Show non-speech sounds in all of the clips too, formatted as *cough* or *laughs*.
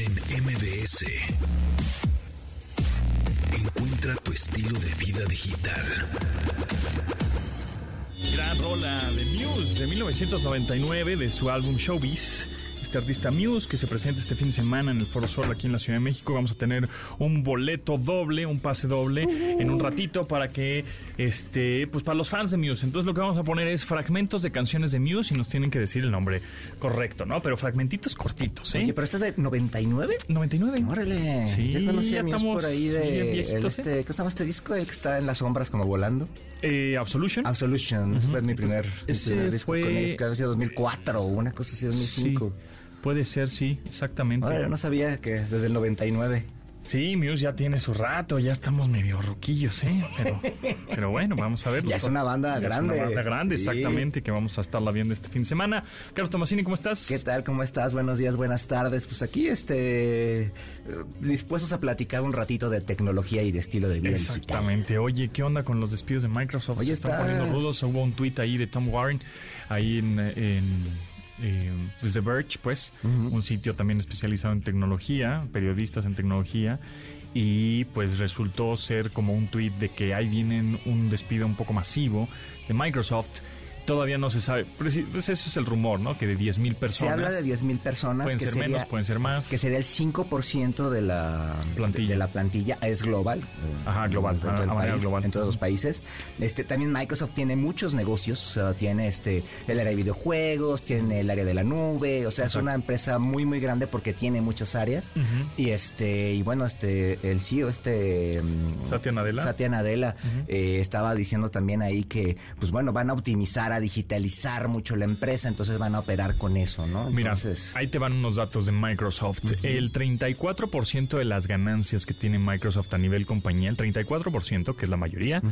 en MBS. Encuentra tu estilo de vida digital. Gran rola de Muse de 1999 de su álbum Showbiz este artista Muse que se presenta este fin de semana en el Foro Sol aquí en la Ciudad de México. Vamos a tener un boleto doble, un pase doble en un ratito para que, este, pues para los fans de Muse. Entonces lo que vamos a poner es fragmentos de canciones de Muse y nos tienen que decir el nombre correcto, ¿no? Pero fragmentitos cortitos, ¿eh? Oye, pero estás de 99? 99. Órale. Sí, ya conocí a Muse estamos por ahí de el viejitos, este, ¿eh? ¿qué se llama este disco? El que está en las sombras como volando. Eh, Absolution. Absolution, ese fue mi primer, mi primer disco fue- con ellos, que había sido 2004 o una cosa así, 2005. Puede ser, sí, exactamente. Ahora, no sabía que desde el 99. Sí, Muse ya tiene su rato, ya estamos medio roquillos, ¿eh? Pero, *laughs* pero bueno, vamos a ver. Ya es una banda Ya grande. Es una banda grande, Sí. exactamente, que vamos a estarla viendo este fin de semana. Carlos Tomasini, ¿cómo estás? ¿Qué tal? ¿Cómo estás? Buenos días, buenas tardes. Pues aquí, este, eh, dispuestos a platicar un ratito de tecnología y de estilo de vida digital. Exactamente. Oye, ¿qué onda con los despidos de Microsoft? Oye, Se están estás- poniendo rudos. Hubo un tweet ahí de Tom Warren, ahí en, en, eh, pues, The Verge, pues, un sitio también especializado en tecnología, periodistas en tecnología. Y pues resultó ser como un tweet de que ahí vienen un despido un poco masivo de Microsoft. Todavía no se sabe. Pues, eso es el rumor, ¿no? Que de 10.000 Se personas. habla de 10.000 personas. Pueden que ser sería- menos, pueden ser más. Que sería el 5% de la Plantilla. De, de la plantilla. Es global. Ajá, global, En todo a- el a manera país, global. En todos los países. Este, también Microsoft tiene muchos negocios. O sea, tiene este, el área de videojuegos, tiene el área de la nube. O sea, es una empresa muy, muy grande porque tiene muchas áreas. Y este, y bueno, este, el CEO, este. mm, Satya Nadella. Satya Nadella, eh, estaba diciendo también ahí que, pues bueno, van a optimizar, a digitalizar mucho la empresa, entonces van a operar con eso, ¿no? Mira, ahí te van unos datos de Microsoft. El 34% de las ganancias que tiene Microsoft a nivel compañía, el 34%, que es la mayoría,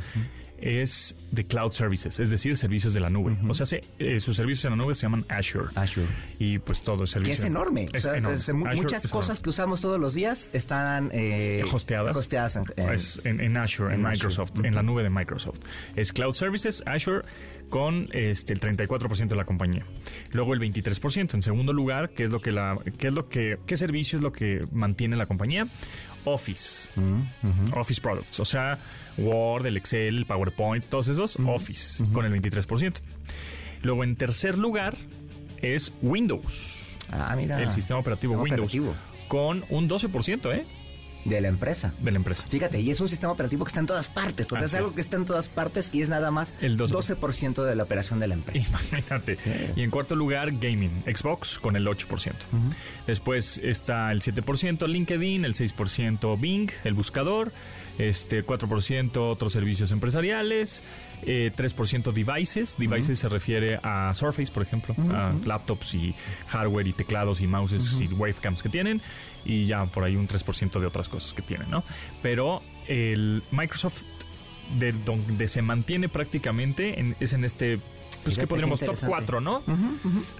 es de cloud services, es decir, servicios de la nube. O sea, se- eh, sus servicios en la nube se llaman Azure. Azure. Y pues todo es Que servicio. es enorme. Es O sea, enorme. Azure muchas es cosas que usamos todos los días están eh, Hosteadas. hosteadas en, en- Es en, en Azure, en, en Azure. Microsoft, en la nube de Microsoft. Es Cloud Services, Azure, con este el 34% de la compañía. Luego el 23%. En segundo lugar, ¿qué es lo que la, qué es lo que, qué servicio es lo que mantiene la compañía? Office. Office Products. O sea, Word, el Excel, el PowerPoint, todos esos, Office, con el 23%. Luego, en tercer lugar, es Windows. Ah, mira. el sistema operativo Windows. operativo. Con un 12%, ¿eh? De la empresa. De la empresa. Fíjate, y es un sistema operativo que está en todas partes. O sea, es algo es. que está en todas partes y es nada más El 12%. 12% de la operación de la empresa. Imagínate. Sí. Y en cuarto lugar, gaming, Xbox con el 8%. Después está el 7% LinkedIn, el 6% Bing, el buscador, este 4% otros servicios empresariales, eh, 3% devices. Devices se refiere a Surface, por ejemplo, a laptops y hardware y teclados y mouses y webcams que tienen. Y ya por ahí un 3% de otras cosas que tienen, ¿no? Pero el Microsoft de donde se mantiene prácticamente en- es en este, pues Fíjate que podríamos top interesante. 4, ¿no?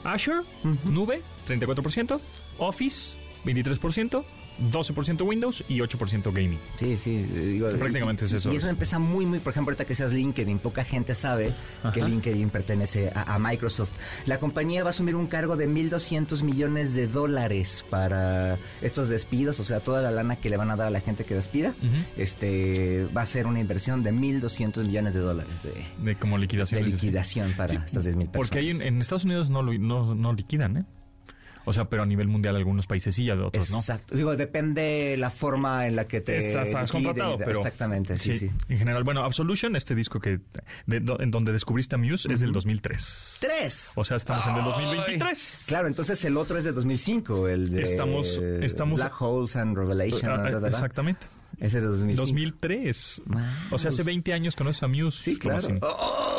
Azure, nube, 34%, Office, 23%, 12% Windows y 8% gaming. Sí, sí. Digo, Sí, prácticamente es eso. Y es una empresa muy, muy, por ejemplo, ahorita que seas LinkedIn, poca gente sabe que. LinkedIn pertenece a, a Microsoft. La compañía va a asumir un cargo de 1.200 millones de dólares para estos despidos, o sea, toda la lana que le van a dar a la gente que despida, este va a ser una inversión de 1.200 millones de dólares de, De como liquidación. de liquidación para Sí, estas 10.000 personas. Porque hay en, en Estados Unidos no, lo- no, no liquidan, ¿eh? O sea, pero a nivel mundial algunos países sí y a otros no. Exacto. Digo, depende la forma en la que te Estás, estás contratado, pero... Exactamente, sí, sí. En general, bueno, Absolution, este disco que de- do- en donde descubriste a Muse, es del 2003. ¡Tres! O sea, estamos en el 2023. Claro, entonces el otro es de 2005, el de Estamos- estamos- Black Holes and Revelation. Ah. Exactamente. Ese es de 2005. 2003. Wow. O sea, hace 20 años conoces a Muse. Sí, claro.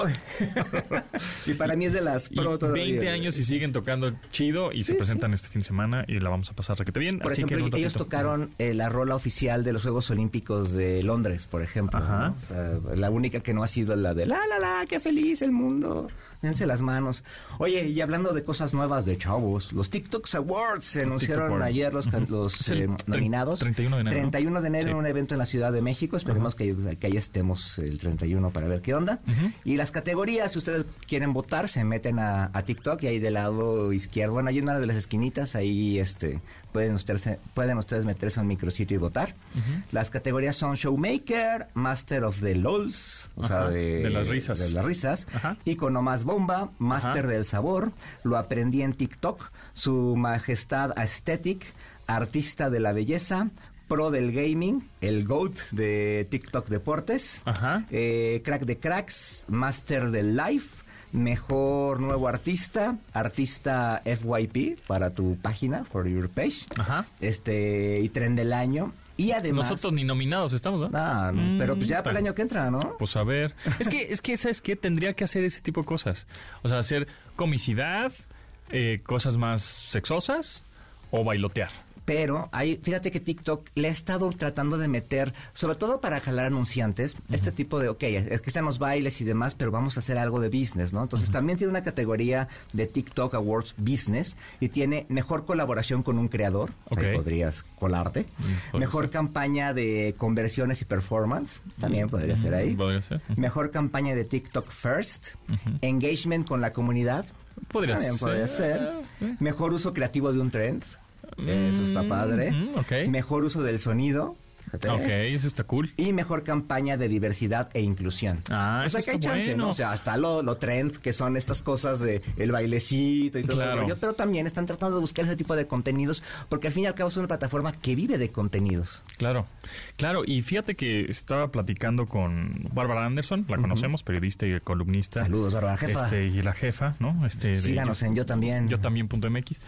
*laughs* Y para mí es de las pro todavía. 20 años y siguen tocando chido y se presentan este fin de semana y la vamos a pasar requete bien. Por Así que ejemplo, un ellos tocaron eh, la rola oficial de los Juegos Olímpicos de Londres, por ejemplo. Ajá. ¿no? O sea, la única que no ha sido la de la, la, la, qué feliz el mundo. Dense las manos. Oye, y hablando de cosas nuevas de chavos, los TikToks Awards se anunciaron ayer los, los eh, nominados. 31 de enero, ¿no? 31 de enero Sí. en un evento en la Ciudad de México. Esperemos que, que ahí estemos el 31 para ver qué onda. Y la las categorías, si ustedes quieren votar, se meten a, a TikTok y ahí del lado izquierdo, bueno, hay una de las esquinitas, ahí este pueden ustedes, pueden ustedes meterse a un micrositio y votar. Las categorías son Showmaker, Master of the LOLs, o sea, Ajá, de, de las risas. de las risas, Ajá. Icono más bomba, Master Ajá. del sabor, lo aprendí en TikTok, Su Majestad Aesthetic, Artista de la Belleza, Pro del Gaming, el GOAT de TikTok Deportes, Ajá. eh, Crack de Cracks, Master del Life, Mejor Nuevo Artista, Artista FYP para tu página, for your page, Ajá. este y Tren del Año. Y además... Nosotros ni nominados estamos, ¿no? Ah, Mm, pero pues ya para el año que entra, ¿no? Pues a ver. Es que, es que, ¿sabes qué? Tendría que hacer ese tipo de cosas. O sea, hacer comicidad, eh, cosas más sexosas o bailotear. Pero hay, fíjate que TikTok le ha estado tratando de meter, sobre todo para jalar anunciantes, este tipo de, ok, es que están los bailes y demás, pero vamos a hacer algo de business, ¿no? Entonces también tiene una categoría de TikTok Awards Business y tiene mejor colaboración con un creador, ahí Ok. podrías colarte, podría mejor campaña de conversiones y performance, también podría ser ahí. Ser. Mejor campaña de TikTok First, engagement con la comunidad, Podría también ser. podría ser. Mejor uso creativo de un trend. Eso está padre. Mm. Mejor uso del sonido. Fíjate. Ok, eso está cool. Y mejor campaña de diversidad e inclusión. Ah, o sea eso que hay chance, bueno. ¿no? O sea, hasta lo, lo trend, que son estas cosas de el bailecito y todo Claro. rollo, pero también están tratando de buscar ese tipo de contenidos, porque al fin y al cabo es una plataforma que vive de contenidos. Claro, claro. Y fíjate que estaba platicando con Bárbara Anderson, la conocemos, periodista y columnista. Saludos, Bárbara, jefa. Este, y la jefa, ¿no? Este, de- Síganos en Yo También. Yo también punto MX.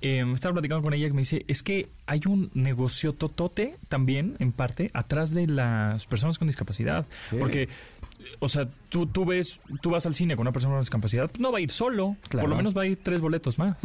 Eh, estaba platicando con ella que me dice, es que hay un negocio totote también, en parte, atrás de las personas con discapacidad. Sí. Porque, o sea, tú, tú ves, tú vas al cine con una persona con discapacidad, pues no va a ir solo. Claro. Por lo menos va a ir tres boletos más.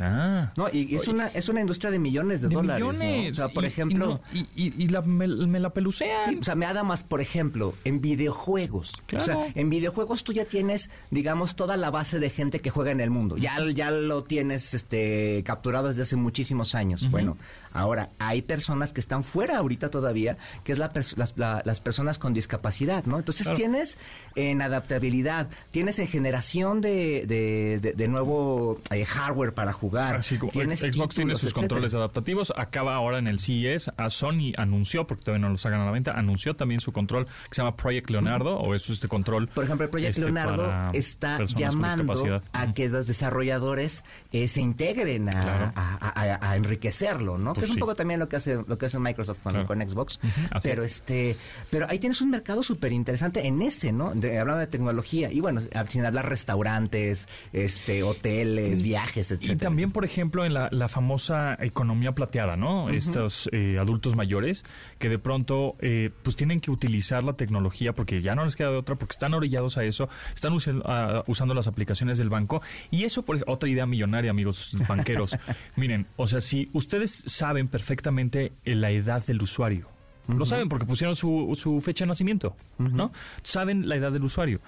Ah. No, y, y es una es una industria de millones de, de dólares. ¿no? millones. O sea, por Y- ejemplo. no, Y, y- y la- me, me la pelucean. Sí, o sea, me más, por ejemplo, en videojuegos. Claro. O sea, en videojuegos tú ya tienes, digamos, toda la base de gente que juega en el mundo. Ya, ya lo tienes este, capturado desde hace muchísimos años. Bueno, ahora hay personas que están fuera ahorita todavía, que es la las, la- las personas con discapacidad, ¿no? Entonces Claro. tienes en adaptabilidad, tienes en generación de, de, de- de nuevo eh, hardware para jugar. Así como tienes Xbox tiene sus etcétera. controles adaptativos. Acaba ahora en el CES. A Sony anunció, porque todavía no los hagan a la venta, anunció también su control que se llama Project Leonardo, o es este control. Por ejemplo, el Proyecto este, Leonardo está llamando a que los desarrolladores eh, se integren a, Claro. a- a- a enriquecerlo, ¿no? Pues que es un sí. poco también lo que hace lo que hace Microsoft con, Claro. con Xbox. Pero es. este, pero ahí tienes un mercado súper interesante en ese, ¿no? De, hablando de tecnología y bueno, fin hablar restaurantes, este, hoteles, viajes, etcétera. Y también, por ejemplo, en la, la famosa economía plateada, ¿no? Estos eh, adultos mayores que de pronto eh, pues tienen que utilizar la tecnología porque ya no les queda de otra, porque están orillados a eso, están ah, usando las aplicaciones del banco. Y eso, por otra idea millonaria, amigos banqueros. *laughs* Miren, o sea, si ustedes saben perfectamente la edad del usuario, lo saben porque pusieron su, su fecha de nacimiento, ¿no? Saben la edad del usuario.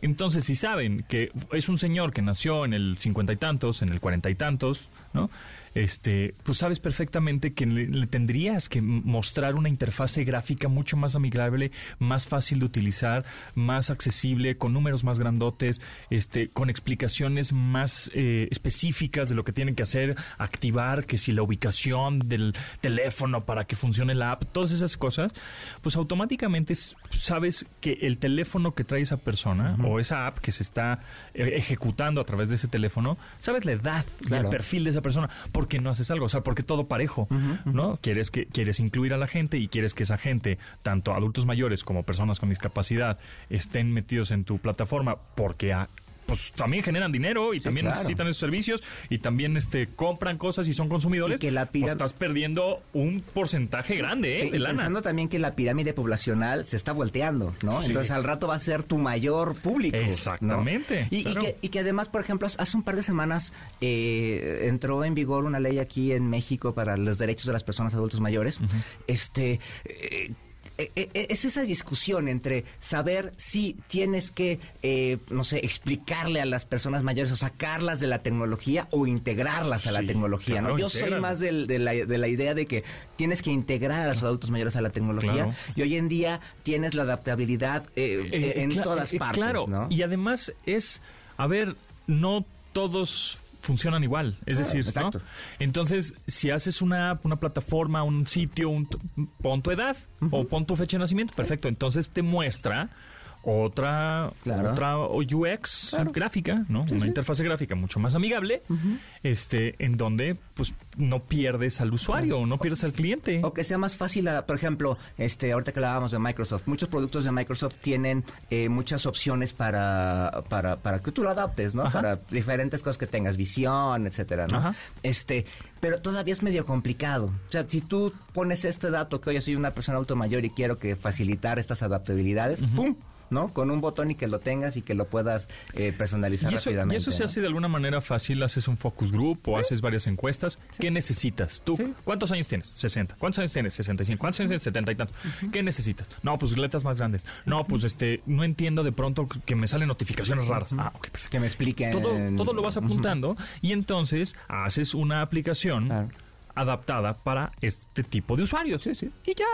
Entonces, si saben que es un señor que nació en el cincuenta y tantos, en el cuarenta y tantos, ¿no? Este, pues sabes perfectamente que le, le tendrías que mostrar una interfase gráfica mucho más amigable, más fácil de utilizar, más accesible, con números más grandotes, este, con explicaciones más eh, específicas de lo que tienen que hacer, activar, que si la ubicación del teléfono para que funcione la app, todas esas cosas, pues automáticamente sabes que el teléfono que trae esa persona o esa app que se está eh, ejecutando a través de ese teléfono, sabes la edad y el perfil de esa persona, porque no haces algo, o sea, porque todo parejo, ¿no? Quieres que quieres incluir a la gente y quieres que esa gente, tanto adultos mayores como personas con discapacidad, estén metidos en tu plataforma porque a- pues también generan dinero y también claro. necesitan esos servicios y también este compran cosas y son consumidores. Y que la pues, piram- estás perdiendo un porcentaje grande, ¿eh? Y De lana. pensando también que la pirámide poblacional se está volteando, ¿no? Sí. Entonces al rato va a ser tu mayor público. Exactamente, Y, y claro. que, y que además, por ejemplo, hace un par de semanas eh, entró en vigor una ley aquí en México para los derechos de las personas adultos mayores. Este. eh, eh, eh, es esa discusión entre saber si tienes que, eh, no sé, explicarle a las personas mayores o sacarlas de la tecnología o integrarlas a la tecnología, ¿no? Yo soy más de, la, de, la, idea de que tienes que integrar a los adultos mayores a la tecnología y hoy en día tienes la adaptabilidad en todas partes, Claro, y además es, a ver, no todos funcionan igual. Es decir, ¿no? Entonces, si haces una, una plataforma, un sitio, un, pon tu edad o pon tu fecha de nacimiento, perfecto. Entonces te muestra otra, otra UX gráfica, ¿no? Una interfase gráfica mucho más amigable, este, en donde pues no pierdes al usuario, no pierdes al cliente. O que sea más fácil, por ejemplo, este, ahorita que hablábamos de Microsoft, muchos productos de Microsoft tienen eh, muchas opciones para, para, para que tú lo adaptes, ¿no? Para diferentes cosas que tengas, visión, etcétera, ¿no? Este, pero todavía es medio complicado. O sea, si tú pones este dato que hoy soy una persona auto mayor y quiero que facilitar estas adaptabilidades, ¡pum! ¿No? Con un botón y que lo tengas y que lo puedas eh, personalizar ¿Y eso, rápidamente. ¿Y eso se hace de alguna manera fácil? ¿Haces un focus group o haces varias encuestas? ¿Qué necesitas? ¿Tú cuántos años tienes? 60. ¿Cuántos años tienes? 65. ¿Cuántos años tienes? 70 y tanto. ¿Qué necesitas? No, pues letras más grandes. No, pues este, no entiendo de pronto que me salen notificaciones raras. Ah, ok, perfecto. Que me expliquen. Todo, todo lo vas apuntando y entonces haces una aplicación adaptada para este tipo de usuarios. Sí, sí. Y ya.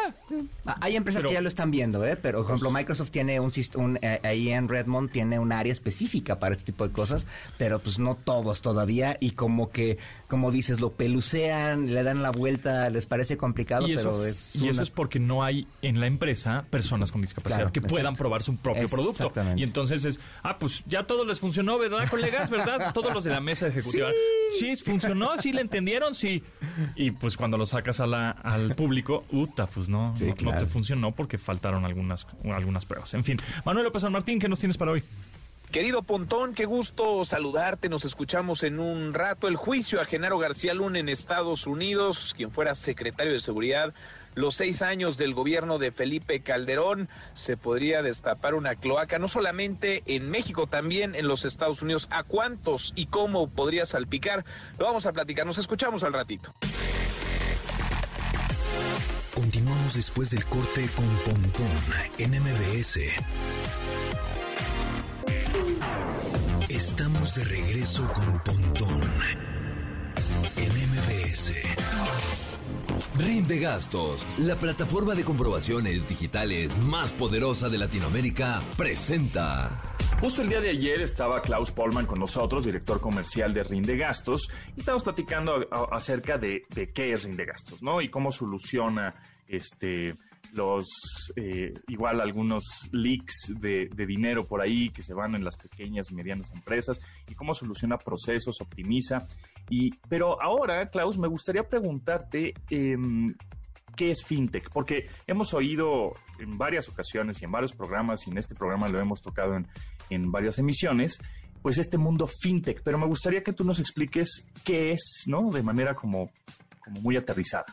Ah, hay empresas que ya lo están viendo, ¿eh? Pero, por ejemplo, pues Microsoft tiene un, un eh, ahí en Redmond tiene un área específica para este tipo de cosas, pero pues no todos todavía y como que como dices, lo pelucean, le dan la vuelta, les parece complicado, pero es... Y eso es porque no hay en la empresa personas con discapacidad que puedan probar su propio producto. Y entonces es, ah, pues ya todo les funcionó, ¿verdad, colegas? ¿Verdad? Todos los de la mesa ejecutiva. Sí, funcionó, sí le entendieron, sí. Y pues cuando lo sacas a la, al público, uta, pues no, no, te funcionó porque faltaron algunas, algunas pruebas. En fin, Manuel López San Martín, ¿qué nos tienes para hoy? Querido Pontón, qué gusto saludarte. Nos escuchamos en un rato. El juicio a Genaro García Luna en Estados Unidos, quien fuera secretario de Seguridad, los seis años del gobierno de Felipe Calderón, se podría destapar una cloaca, no solamente en México, también en los Estados Unidos. ¿A cuántos y cómo podría salpicar? Lo vamos a platicar. Nos escuchamos al ratito. Continuamos después del corte con Pontón en MBS. Estamos de regreso con Pontón en MBS. Rinde Gastos, la plataforma de comprobaciones digitales más poderosa de Latinoamérica, presenta. Justo el día de ayer estaba Klaus Polman con nosotros, director comercial de Rinde Gastos, y estamos platicando acerca de, de qué es Rinde Gastos, ¿no? Y cómo soluciona este los eh, igual algunos leaks de, dinero por ahí que se van en las pequeñas y medianas empresas y cómo soluciona procesos, optimiza. Y, pero ahora, Klaus, me gustaría preguntarte em, qué es fintech, porque hemos oído en varias ocasiones y en varios programas, y en este programa lo hemos tocado en, en varias emisiones, pues este mundo fintech, pero me gustaría que tú nos expliques qué es, ¿no? De manera como, como muy aterrizada.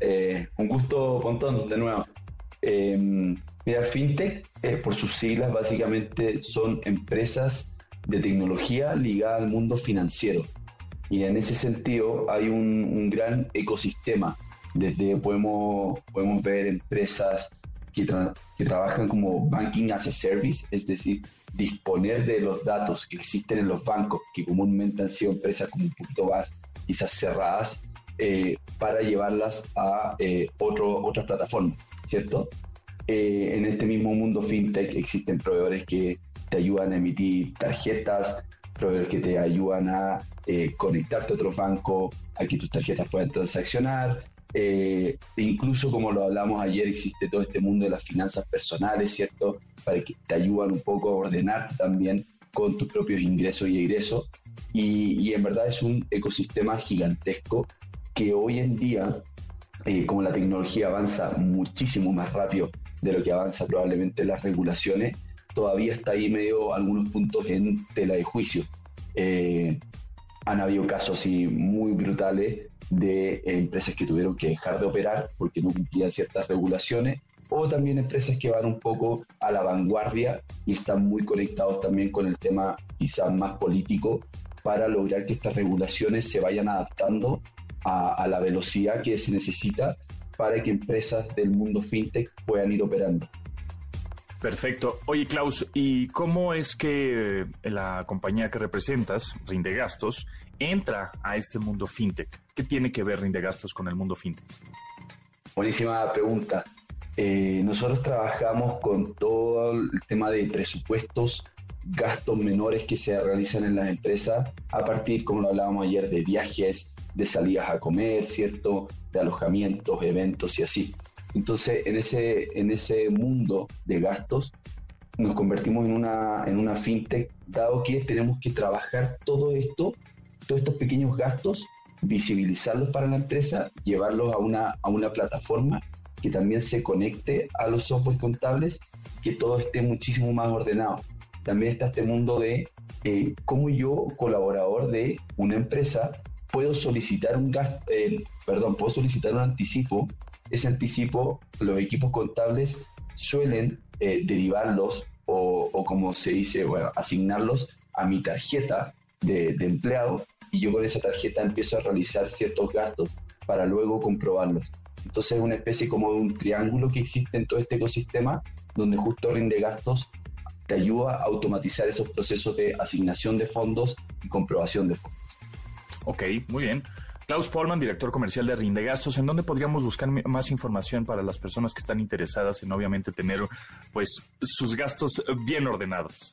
Eh, un gusto, Pontón, de nuevo. Eh, mira, FinTech, eh, por sus siglas, básicamente son empresas de tecnología ligadas al mundo financiero. Y en ese sentido hay un, gran ecosistema. Desde podemos, podemos ver empresas que, que trabajan como banking as a service, es decir, disponer de los datos que existen en los bancos, que comúnmente han sido empresas como un poquito más quizás cerradas, eh, para llevarlas a eh, otro, otras plataformas, ¿cierto? Eh, en este mismo mundo fintech existen proveedores que te ayudan a emitir tarjetas, proveedores que te ayudan a conectarte a otro banco, a que tus tarjetas puedan transaccionar. E incluso como lo hablamos ayer, existe todo este mundo de las finanzas personales, ¿cierto? Para que te ayudan un poco a ordenarte también con tus propios ingresos y egresos. Y, y, en verdad es un ecosistema gigantesco que hoy en día, eh, como la tecnología avanza muchísimo más rápido de lo que avanza probablemente las regulaciones, todavía está ahí medio algunos puntos en tela de juicio. Eh, han habido casos así muy brutales de empresas que tuvieron que dejar de operar porque no cumplían ciertas regulaciones o también empresas que van un poco a la vanguardia y están muy conectados también con el tema quizás más político para lograr que estas regulaciones se vayan adaptando a, la velocidad que se necesita para que empresas del mundo fintech puedan ir operando. Perfecto. Oye, Klaus, ¿y cómo es que la compañía que representas, Rinde Gastos, entra a este mundo fintech? ¿Qué tiene que ver Rinde Gastos con el mundo fintech? Buenísima pregunta. Eh, nosotros trabajamos con todo el tema de presupuestos, gastos menores que se realizan en las empresas a partir, como lo hablábamos ayer, de viajes, de salidas a comer, ¿cierto? De alojamientos, eventos y así. Entonces, en ese, en ese mundo de gastos, nos convertimos en una, en una fintech, dado que tenemos que trabajar todo esto, todos estos pequeños gastos, visibilizarlos para la empresa, llevarlos a una, a una plataforma que también se conecte a los software contables, que todo esté muchísimo más ordenado. También está este mundo de eh, cómo yo, colaborador de una empresa, puedo solicitar un gasto, eh, perdón, puedo solicitar un anticipo. Ese anticipo, los equipos contables suelen eh, derivarlos o, como se dice, asignarlos a mi tarjeta de, de empleado y yo con esa tarjeta empiezo a realizar ciertos gastos para luego comprobarlos. Entonces es una especie como de un triángulo que existe en todo este ecosistema donde justo rinde gastos te ayuda a automatizar esos procesos de asignación de fondos y comprobación de fondos. Ok, muy bien. Klaus Polman, director comercial de Rinde Gastos, ¿en dónde podríamos buscar más información para las personas que están interesadas en obviamente tener pues sus gastos bien ordenados?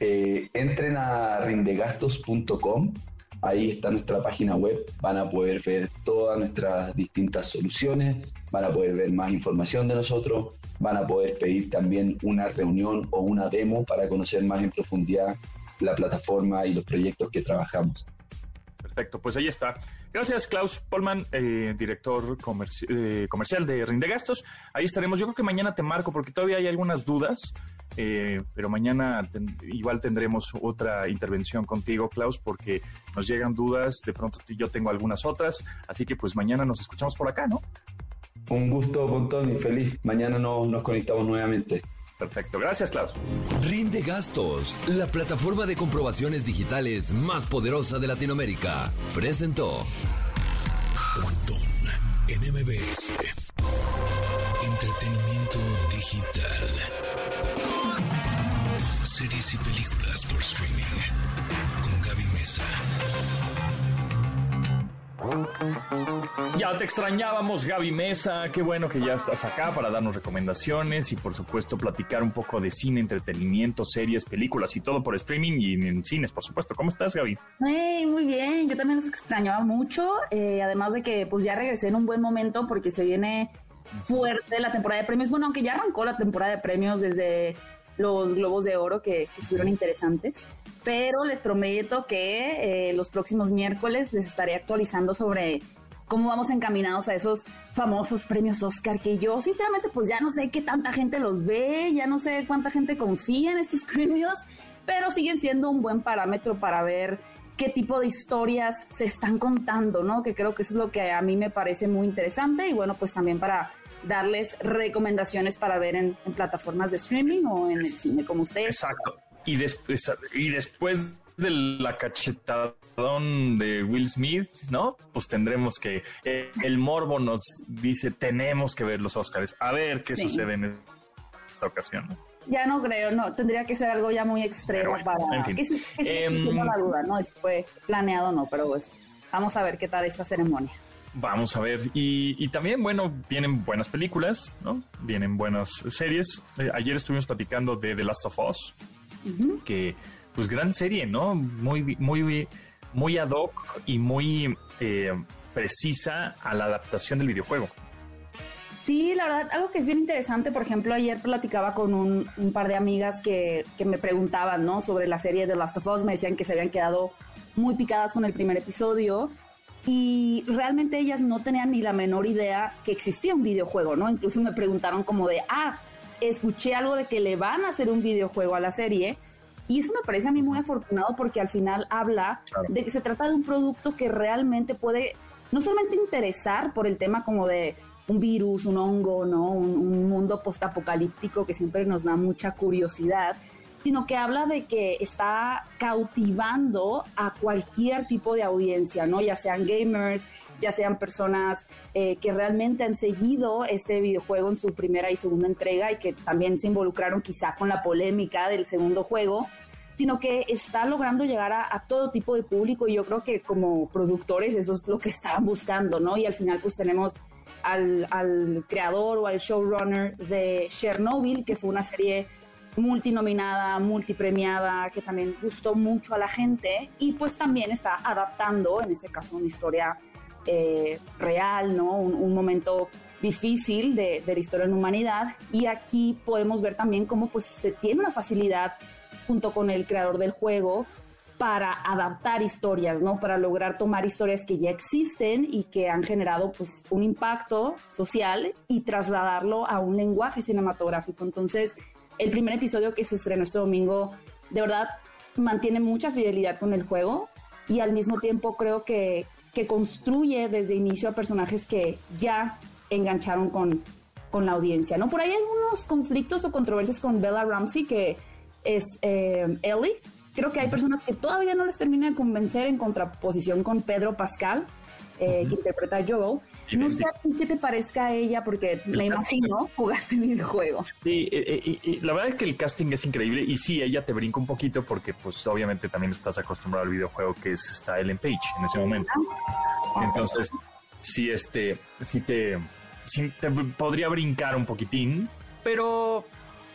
Eh, entren a rindegastos.com Ahí está nuestra página web, van a poder ver todas nuestras distintas soluciones, van a poder ver más información de nosotros, van a poder pedir también una reunión o una demo para conocer más en profundidad la plataforma y los proyectos que trabajamos. Perfecto, pues ahí está. Gracias, Klaus Polman, eh, director eh, comercial de Rinde Gastos. Ahí estaremos. Yo creo que mañana te marco porque todavía hay algunas dudas. Eh, pero mañana igual tendremos otra intervención contigo, Klaus, porque nos llegan dudas, de pronto yo tengo algunas otras, así que pues mañana nos escuchamos por acá, ¿no? Un gusto, Pontón, y feliz. Mañana nos conectamos nuevamente. Perfecto, gracias Klaus. Rinde Gastos, la plataforma de comprobaciones digitales más poderosa de Latinoamérica, presentó Pontón en MBS. Entretenimiento digital series y películas por streaming con Gaby Mesa. Ya te extrañábamos, Gaby Mesa. Qué bueno que ya estás acá para darnos recomendaciones y, por supuesto, platicar un poco de cine, entretenimiento, series, películas y todo por streaming y en cines, por supuesto. ¿Cómo estás, Gaby? muy bien. Yo también los extrañaba mucho. Eh, además de que, pues, ya regresé en un buen momento porque se viene fuerte la temporada de premios. Bueno, aunque ya arrancó la temporada de premios desde los globos de oro que, estuvieron interesantes. Pero les prometo que eh, los próximos miércoles les estaré actualizando sobre cómo vamos encaminados a esos famosos premios Oscar que yo sinceramente pues ya no sé qué tanta gente los ve, ya no sé cuánta gente confía en estos *laughs* premios, pero siguen siendo un buen parámetro para ver qué tipo de historias se están contando, ¿no? Que creo que eso es lo que a mí me parece muy interesante y bueno, pues también para darles recomendaciones para ver en, plataformas de streaming o en el cine, como ustedes. Exacto. Y después, y después de la cachetadón de Will Smith, ¿no? Pues tendremos que eh, el morbo nos dice tenemos que ver los Oscars, a ver qué sucede en esta ocasión. Ya no creo, no, tendría que ser algo ya muy extremo para en fin. que, que, em, la duda, ¿no? Si fue planeado o no, pero pues vamos a ver qué tal esta ceremonia. Vamos a ver. Y, también, bueno, vienen buenas películas, ¿no? Vienen buenas series. Eh, ayer estuvimos platicando de The Last of Us, que, pues, gran serie, ¿no? Muy, muy, muy ad hoc y muy eh, precisa a la adaptación del videojuego. Sí, la verdad, algo que es bien interesante, por ejemplo, ayer platicaba con un, un par de amigas que, que, me preguntaban, ¿no? Sobre la serie de Last of Us, me decían que se habían quedado muy picadas con el primer episodio y realmente ellas no tenían ni la menor idea que existía un videojuego, ¿no? Incluso me preguntaron como de, ah, escuché algo de que le van a hacer un videojuego a la serie. Y eso me parece a mí muy afortunado porque al final habla de que se trata de un producto que realmente puede no solamente interesar por el tema como de un virus, un hongo, ¿no? Un, un mundo postapocalíptico que siempre nos da mucha curiosidad, sino que habla de que está cautivando a cualquier tipo de audiencia, ¿no? Ya sean gamers, ya sean personas eh, que realmente han seguido este videojuego en su primera y segunda entrega y que también se involucraron quizá con la polémica del segundo juego, sino que está logrando llegar a, todo tipo de público y yo creo que como productores eso es lo que estaban buscando, ¿no? Y al final pues tenemos al, al creador o al showrunner de Chernobyl, que fue una serie multinominada, multipremiada, que también gustó mucho a la gente y pues también está adaptando, en este caso, una historia eh, real, ¿no? Un, momento difícil de, la historia en humanidad y aquí podemos ver también cómo pues se tiene una facilidad junto con el creador del juego para adaptar historias, ¿no? Para lograr tomar historias que ya existen y que han generado pues un impacto social y trasladarlo a un lenguaje cinematográfico. Entonces, el primer episodio que se estrenó este domingo, de verdad, mantiene mucha fidelidad con el juego y al mismo tiempo creo que, que construye desde inicio a personajes que ya engancharon con, con la audiencia, ¿no? Por ahí hay algunos conflictos o controversias con Bella Ramsey, que es eh, Ellie. Creo que hay personas que todavía no les termina de convencer en contraposición con Pedro Pascal, eh, que interpreta a Joel. No sé a qué te parezca a ella, porque me imagino jugaste el videojuego. Sí, eh, eh, la verdad es que el casting es increíble y sí, ella te brinca un poquito porque pues obviamente también estás acostumbrado al videojuego que es está Ellen Page en ese momento. Entonces, sí, este, sí te, sí te podría brincar un poquitín, pero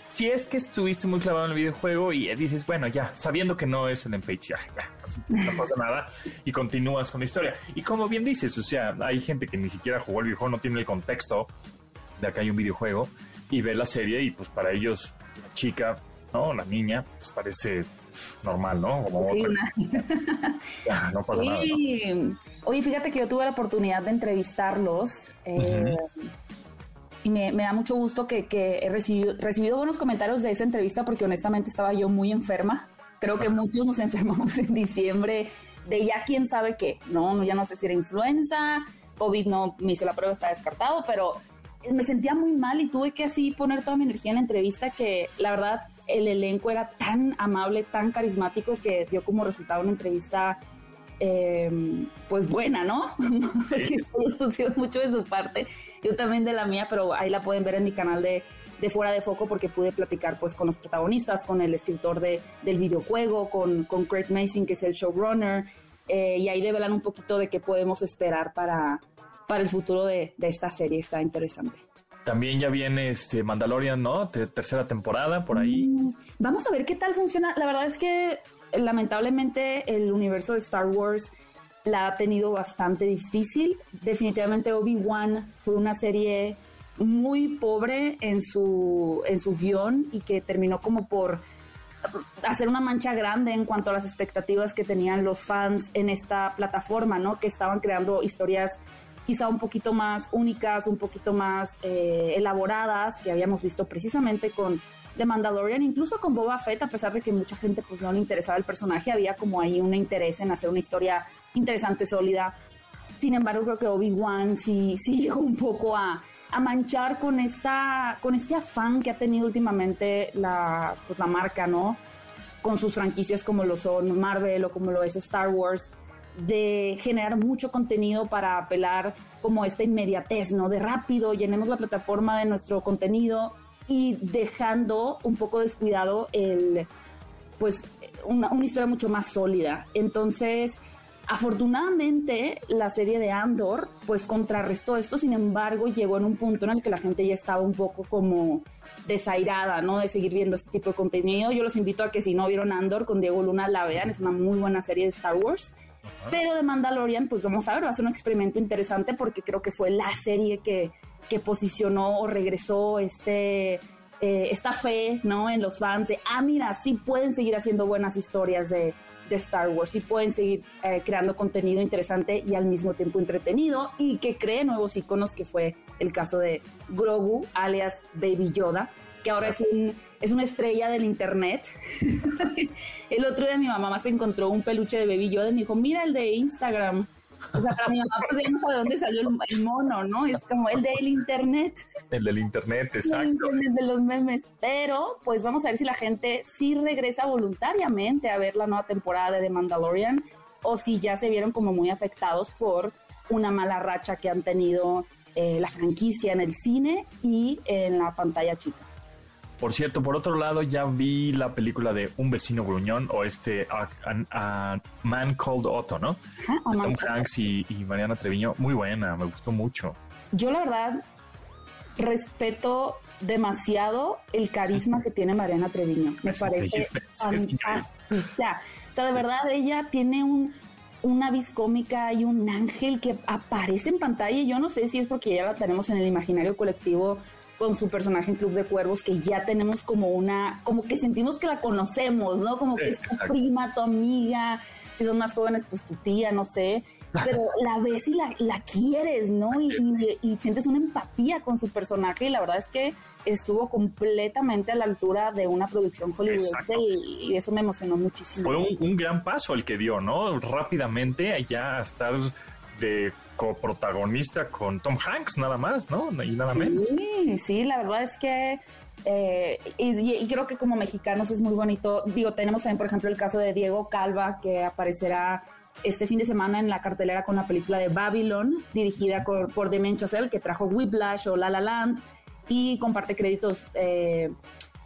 si es que estuviste muy clavado en el videojuego y dices, bueno, ya, sabiendo que no es el Page, ya, ya, no pasa nada, y continúas con la historia. Y como bien dices, o sea, hay gente que ni siquiera jugó el videojuego, no tiene el contexto de que hay un videojuego, y ve la serie, y pues para ellos, la chica, ¿no? La niña, pues parece normal, ¿no? Como sí, ya, no pasa nada. Oye, fíjate que yo tuve la oportunidad de entrevistarlos. Eh, y me, da mucho gusto que, he recibido, recibido buenos comentarios de esa entrevista porque honestamente estaba yo muy enferma. Creo que muchos nos *laughs* enfermamos en diciembre de ya quién sabe qué, ¿no? no Ya no sé si era influenza, COVID no me hizo la prueba, está descartado, pero me sentía muy mal y tuve que así poner toda mi energía en la entrevista que la verdad el elenco era tan amable, tan carismático que dio como resultado una entrevista eh, pues buena, ¿no? *laughs* Porque mucho de su parte, yo también de la mía, pero ahí la pueden ver en mi canal de, de Fuera de Foco porque pude platicar pues con los protagonistas, con el escritor de, del videojuego, con, con Craig Mason, que es el showrunner, eh, y ahí develan un poquito de qué podemos esperar para, para el futuro de, de esta serie, está interesante. También ya viene este Mandalorian, ¿no? tercera temporada por ahí. Mm, vamos a ver qué tal funciona. La verdad es que lamentablemente el universo de Star Wars la ha tenido bastante difícil. Definitivamente Obi-Wan fue una serie muy pobre en su, en su guion y que terminó como por hacer una mancha grande en cuanto a las expectativas que tenían los fans en esta plataforma, ¿no? Que estaban creando historias quizá un poquito más únicas, un poquito más eh, elaboradas, que habíamos visto precisamente con de Mandalorian, incluso con Boba Fett, a pesar de que mucha gente pues no le interesaba el personaje, había como ahí un interés en hacer una historia interesante, sólida. Sin embargo, creo que Obi-Wan sí, sí llegó un poco a, a, manchar con esta, con este afán que ha tenido últimamente la, pues, la marca, ¿no? Con sus franquicias como lo son Marvel o como lo es Star Wars, de generar mucho contenido para apelar como esta inmediatez, ¿no? De rápido, llenemos la plataforma de nuestro contenido y dejando un poco descuidado el, pues, una, historia mucho más sólida. Entonces, afortunadamente, la serie de Andor, pues, contrarrestó esto, sin embargo, llegó en un punto en el que la gente ya estaba un poco como desairada, ¿no? De seguir viendo este tipo de contenido. Yo los invito a que si no vieron Andor con Diego Luna, la vean, es una muy buena serie de Star Wars. Pero de Mandalorian, pues vamos a ver, va a ser un experimento interesante porque creo que fue la serie que que posicionó o regresó este, eh, esta fe ¿no? en los fans de, ah, mira, sí pueden seguir haciendo buenas historias de, de Star Wars, sí pueden seguir eh, creando contenido interesante y al mismo tiempo entretenido y que cree nuevos iconos, que fue el caso de Grogu, alias Baby Yoda, que ahora es, un, es una estrella del internet. *laughs* el otro día mi mamá se encontró un peluche de Baby Yoda y me dijo, mira el de Instagram O sea, para mi mamá pues ya no sabe de dónde salió el, el mono, ¿no? Es como el del internet. El del internet, El exacto. internet de los memes. Pero, pues vamos a ver si la gente sí regresa voluntariamente a ver la nueva temporada de The Mandalorian o si ya se vieron como muy afectados por una mala racha que han tenido eh, la franquicia en el cine y en la pantalla chica. Por cierto, por otro lado, ya vi la película de Un vecino gruñón o este a, a- a Man Called Otto, ¿no? Ajá, De Tom. Hanks y, y Mariana Treviño. Muy buena, me gustó mucho. Yo la verdad respeto demasiado el carisma que tiene Mariana Treviño. Me Es parece fantástica. O sea, de verdad ella tiene un una vis cómica y un ángel que aparece en pantalla y yo no sé si es porque ya la tenemos en el imaginario colectivo con su personaje en Club de Cuervos que ya tenemos como una como que sentimos que la conocemos, ¿no? Como que Sí, es tu exacto. prima, tu amiga, si son más jóvenes pues tu tía, no sé, pero *laughs* la ves y la, la quieres, ¿no? Y, y- y sientes una empatía con su personaje y la verdad es que estuvo completamente a la altura de una producción hollywoodense y, y eso me emocionó muchísimo. Fue un, un gran paso el que dio, ¿no? Rápidamente ya estar de coprotagonista con Tom Hanks, nada más, ¿no? Y nada menos. Sí, sí, la verdad es que eh, y, y creo que como mexicanos es muy bonito. Digo, tenemos también, por ejemplo, el caso de Diego Calva, que aparecerá este fin de semana en la cartelera con la película de Babylon, dirigida por, por Damien Chazelle, que trajo Whiplash o La La Land, y comparte créditos eh,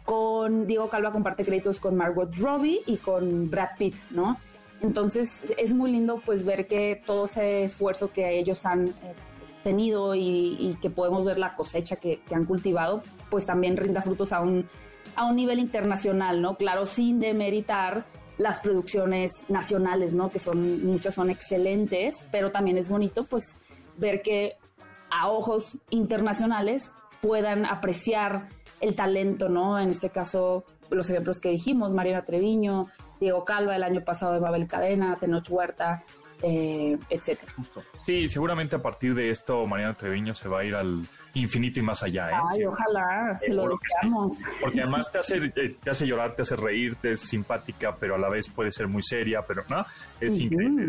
con Diego Calva, comparte créditos con Margot Robbie y con Brad Pitt, ¿no? Entonces es muy lindo pues ver que todo ese esfuerzo que ellos han eh, tenido y, que podemos ver la cosecha que, que han cultivado, pues también rinda frutos a un, a un nivel internacional, ¿no? Claro, sin demeritar las producciones nacionales, ¿no? Que son, muchas son excelentes, pero también es bonito pues ver que a ojos internacionales puedan apreciar el talento, ¿no? En este caso, los ejemplos que dijimos, Mariana Treviño, Diego Calva, el año pasado de Babel Cadena, Tenoch Huerta, eh, etcétera. Sí, seguramente a partir de esto Mariana Treviño se va a ir al infinito y más allá, ¿eh? Ay, Sí. ojalá, se lo deseamos. Porque además te hace, eh, te hace llorar, te hace reír, te es simpática, pero a la vez puede ser muy seria, pero no, es increíble,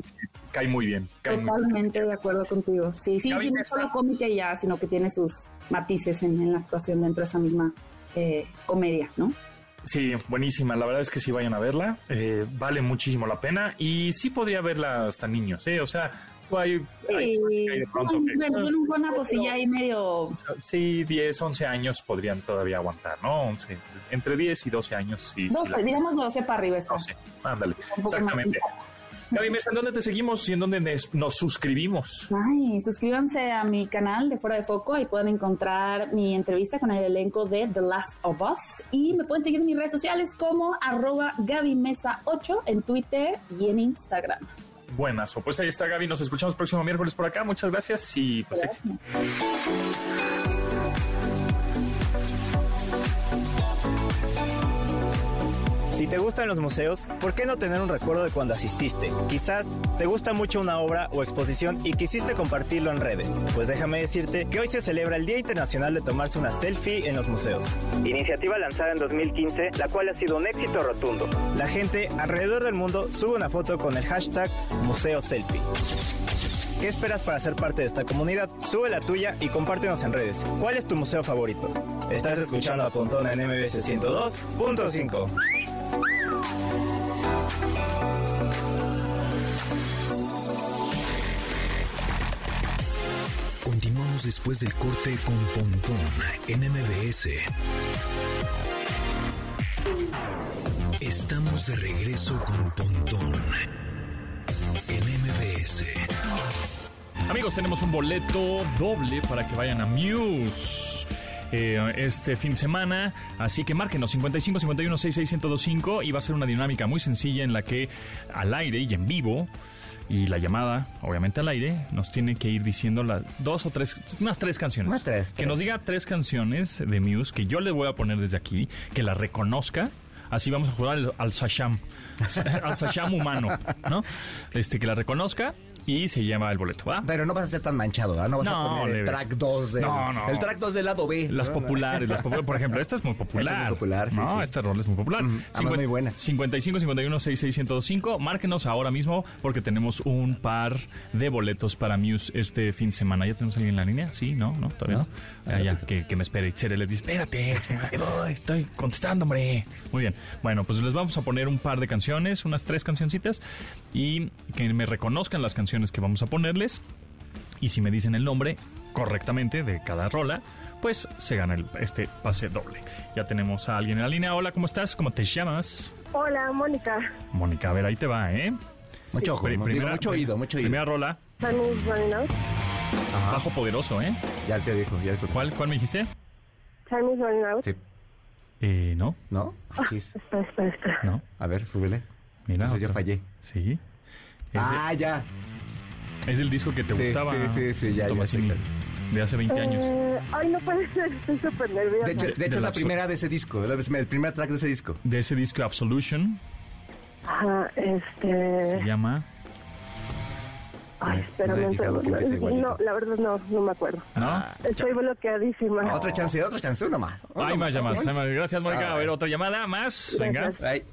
cae muy bien. Cae muy bien. Totalmente de acuerdo contigo. Sí, sí, sí, no es solo cómica ya, sino que tiene sus matices en, en la actuación dentro de esa misma eh, comedia, ¿no? Sí, buenísima. La verdad es que sí vayan a verla. eh, vale muchísimo la pena. Y sí podría verla hasta niños, ¿eh? O sea, hay, hay- Y hay de pronto que- versión una cosilla ahí medio... Sí, 10, 11 años podrían todavía aguantar, ¿no? 11, entre 10 y 12 años, sí. sí 12, la- digamos 12 para arriba está. 12. Ándale, Un exactamente. más. Gaby Mesa, ¿en dónde te seguimos y en dónde nos suscribimos? Ay, suscríbanse a mi canal de Fuera de Foco, ahí pueden encontrar mi entrevista con el elenco de The Last of Us y me pueden seguir en mis redes sociales como arroba gabymesa8 en Twitter y en Instagram. Buenas, pues ahí está Gaby, nos escuchamos próximo miércoles por acá, muchas gracias y pues éxito. Si te gustan los museos, ¿por qué no tener un recuerdo de cuando asististe? Quizás te gusta mucho una obra o exposición y quisiste compartirlo en redes. Pues déjame decirte que hoy se celebra el Día Internacional de tomarse una selfie en los museos. Iniciativa lanzada en 2015, la cual ha sido un éxito rotundo. La gente alrededor del mundo sube una foto con el hashtag Museo Selfie. ¿Qué esperas para ser parte de esta comunidad? Sube la tuya y compártenos en redes. ¿Cuál es tu museo favorito? Estás escuchando a Pontón en MBS 102.5. Continuamos después del corte con Pontón en MBS. Estamos de regreso con Pontón en MBS. Amigos, tenemos un boleto doble para que vayan a Muse. Eh, este fin de semana, así que márquenos 55 51 66 1025 y va a ser una dinámica muy sencilla en la que al aire y en vivo y la llamada, obviamente al aire, nos tiene que ir diciendo las dos o tres, unas tres canciones. Unas tres, Que nos diga tres canciones de Muse que yo le voy a poner desde aquí, que la reconozca. Así vamos a jugar al, al Sasham, *laughs* al Sasham humano, ¿no? Este, que la reconozca y se llama el boleto, ¿va? Pero no vas a ser tan manchado, ¿verdad? No vas No, a poner el track 2 del, No, no. El track 2 del lado B. Las populares, las populares. Por ejemplo, esta es muy popular. Esta es muy popular, sí, No, sí. esta rol es muy popular. Mm, muy buena. 55 51 66 1025. Márquenos ahora mismo porque tenemos un par de boletos para Muse este fin de semana. ¿Ya tenemos a alguien en la línea? Sí, no, no, todavía no. Ah, ya, que, que me espere. Le dice, espérate, *laughs* estoy contestando, hombre. Muy bien. Bueno, pues les vamos a poner un par de canciones, unas tres cancioncitas, y que me reconozcan las canciones que vamos a ponerles. Y si me dicen el nombre correctamente de cada rola, pues se gana el- este pase doble. Ya tenemos a alguien en la línea. Hola, ¿cómo estás? ¿Cómo te llamas? Hola, Mónica. Mónica, a ver, ahí te va, ¿eh? Mucho ojo, Pri- digo, mucho oído, mucho oído. Primera rola, Sunny's Running Out. Ajá. bajo poderoso, ¿eh? Ya te dijo, ya te ¿Cuál, cuál me dijiste? Sunny's Running Out. Sí. Eh, no, ¿No? Aquí es. Espera, espera, espera. no. A ver, súbele. Mira. Entonces yo otro. fallé. Sí. Es, Ah, ya. Es del disco que te Sí, gustaba. sí, sí, sí, ya, ya Tomasini, sé de hace 20 años. Eh, ay, no puede ser, estoy súper nerviosa. De hecho, de hecho de es la primera de ese disco, el el primer track de ese disco. De ese disco Absolution. Ajá, Se este... llama. Ay, No segundo. igualito. No, la verdad no, no me acuerdo. ¿No? Estoy bloqueadísima. Otra chance, otra chance, una más. Una Hay más llamadas. hay más. Gracias, Mónica. A ver, otra llamada más. Venga. Gracias.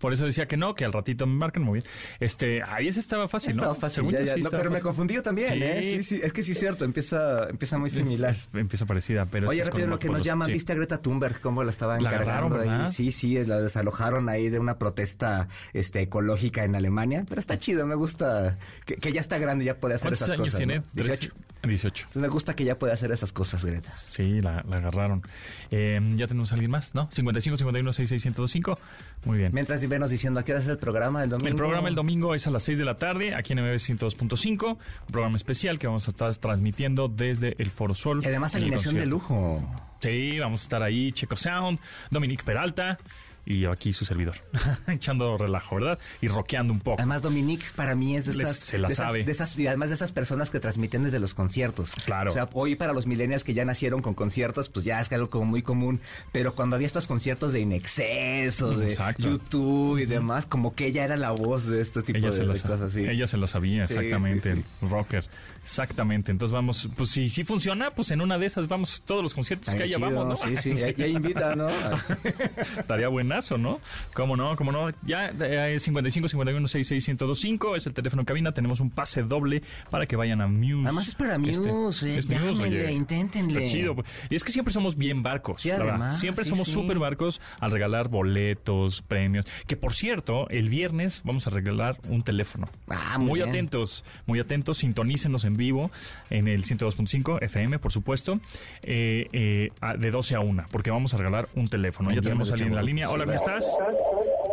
Por eso decía que no, que al ratito me marcan muy bien. Este, ahí ese estaba fácil, ¿no? estaba fácil, ya, ya. sí No, estaba pero me confundí yo también, Sí. ¿eh? Sí, sí, es que sí es cierto, empieza, empieza muy similar. Es- *laughs* empieza parecida, pero Oye, este rápido, lo que nos llaman. ¿viste a Greta Thunberg cómo la estaban La. Sí, sí, la desalojaron ahí de una protesta este, ecológica en Alemania, pero está chido, me gusta que, que ya está grande, ya puede hacer ¿Cuántos esas años cosas. tiene? ¿no? 18. 18. Entonces me gusta que ya puede hacer esas cosas, Greta. Sí, la, la agarraron. Eh, ya tenemos a alguien más, ¿no? 55 51 66 1025. Muy bien. Mientras venos diciendo, ¿a qué hora es el programa el domingo? El programa el domingo es a las 6 de la tarde, aquí en MBS 102.5, un programa especial que vamos a estar transmitiendo desde el Foro Sol. Y además alineación de lujo. Sí, vamos a estar ahí, Checo Sound, Dominique Peralta y yo aquí su servidor, *laughs* echando relajo, ¿verdad? Y rockeando un poco. Además, Dominique para mí es de Les- esas, se la de esas- sabe. de esas- y además de esas personas que transmiten desde los conciertos. Claro. O sea, hoy para los millennials que ya nacieron con conciertos, pues ya es algo como muy común. Pero cuando había estos conciertos de Inexceso, de Exacto. YouTube y demás, como que ella era la voz de este tipo Ella de, se, la, de sa- cosas así. ella se la sabía, Sí, exactamente, sí, el rocker. Exactamente. Entonces vamos, pues si sí funciona, pues en una de esas vamos, todos los conciertos que Ay, haya chido, vamos, ¿no? Sí, sí, ya, ya invita, ¿no? *laughs* Estaría buenazo, ¿no? ¿Cómo no? ¿Cómo no? Ya eh, 55 51 66 1025 es el teléfono en cabina. Tenemos un pase doble para que vayan a Muse. Además es para Muse, eh, es Muse, llámenle, oye. inténtenle. Está chido. pues. Y es que siempre somos bien barcos. Sí, además, Siempre sí, somos sí. súper barcos al regalar boletos, premios. Que por cierto, el viernes vamos a regalar un teléfono. Ah, muy muy bien. atentos, muy atentos. Sintonícenos en vivo en el 102.5 FM, por supuesto, eh, eh, a- de 12 a 1, porque vamos a regalar un teléfono. Ya tenemos a alguien en la línea. Hola, ¿cómo estás?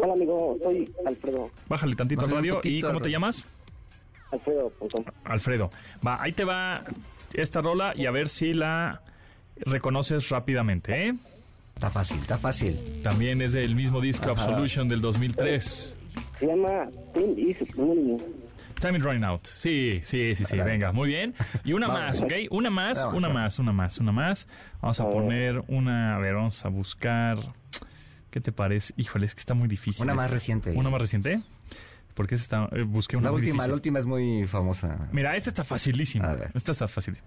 Hola amigo, soy Alfredo. Bájale tantito al Bájale radio. ¿Y poquito, cómo te llamas? Alfredo. Alfredo. Va, ahí te va esta rola y a ver si la reconoces rápidamente, ¿eh? Está fácil, está fácil. También es del mismo disco Ajá. Absolution del 2003. Se llama Tim is Running. Time is running out. Sí, sí, sí, sí. Venga, muy bien. Y una *laughs* más, ¿ok? Una más, Vamos, una más, una más, una más. Vamos a poner una. A ver, vamos a buscar. ¿Qué te parece? Híjole, es que está muy difícil. Una más esta. reciente. ¿Una más reciente? Porque está. eh, busqué una La última, difícil. la última es muy famosa. Mira, esta está facilísima. A ver. Esta está fácil.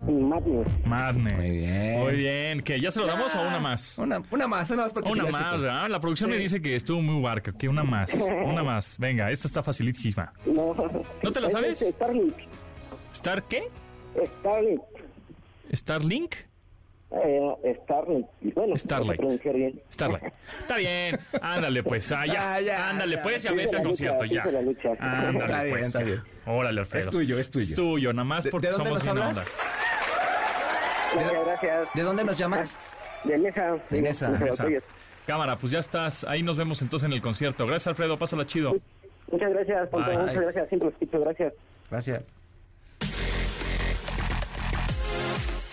Madness. Madness. Muy bien. Muy bien. ¿Qué? ¿Ya se lo damos o una más? Una, una más, una más porque Una sí la más. La producción Sí. me dice que estuvo muy barca. Que una más. Una más. Venga, esta está facilísima. No. ¿No te la Es sabes? Starlink. ¿Star qué? Starlink. ¿Starlink? Eh, Starlink. Bueno, Starlight. no bien. Starlight. Está bien. Ándale, pues. *laughs* Ah, ya. Ah, ya, Ándale, ya. pues. Ya vete al concierto, ya. Ándale, Está bien, pues. está bien. Órale, Alfredo. Es tuyo, es tuyo. Es tuyo, nada más ¿De- porque de dónde somos nos hablas? onda. Muchas gracias. ¿De dónde nos llamas? De Mesa. De Mesa. Mesa. Esa. Oye, Cámara, pues ya estás. Ahí nos vemos entonces en el concierto. Gracias, Alfredo. Pásala chido. Muchas gracias, Ponto. Muchas gracias. Siempre lo escucho. Gracias. Gracias.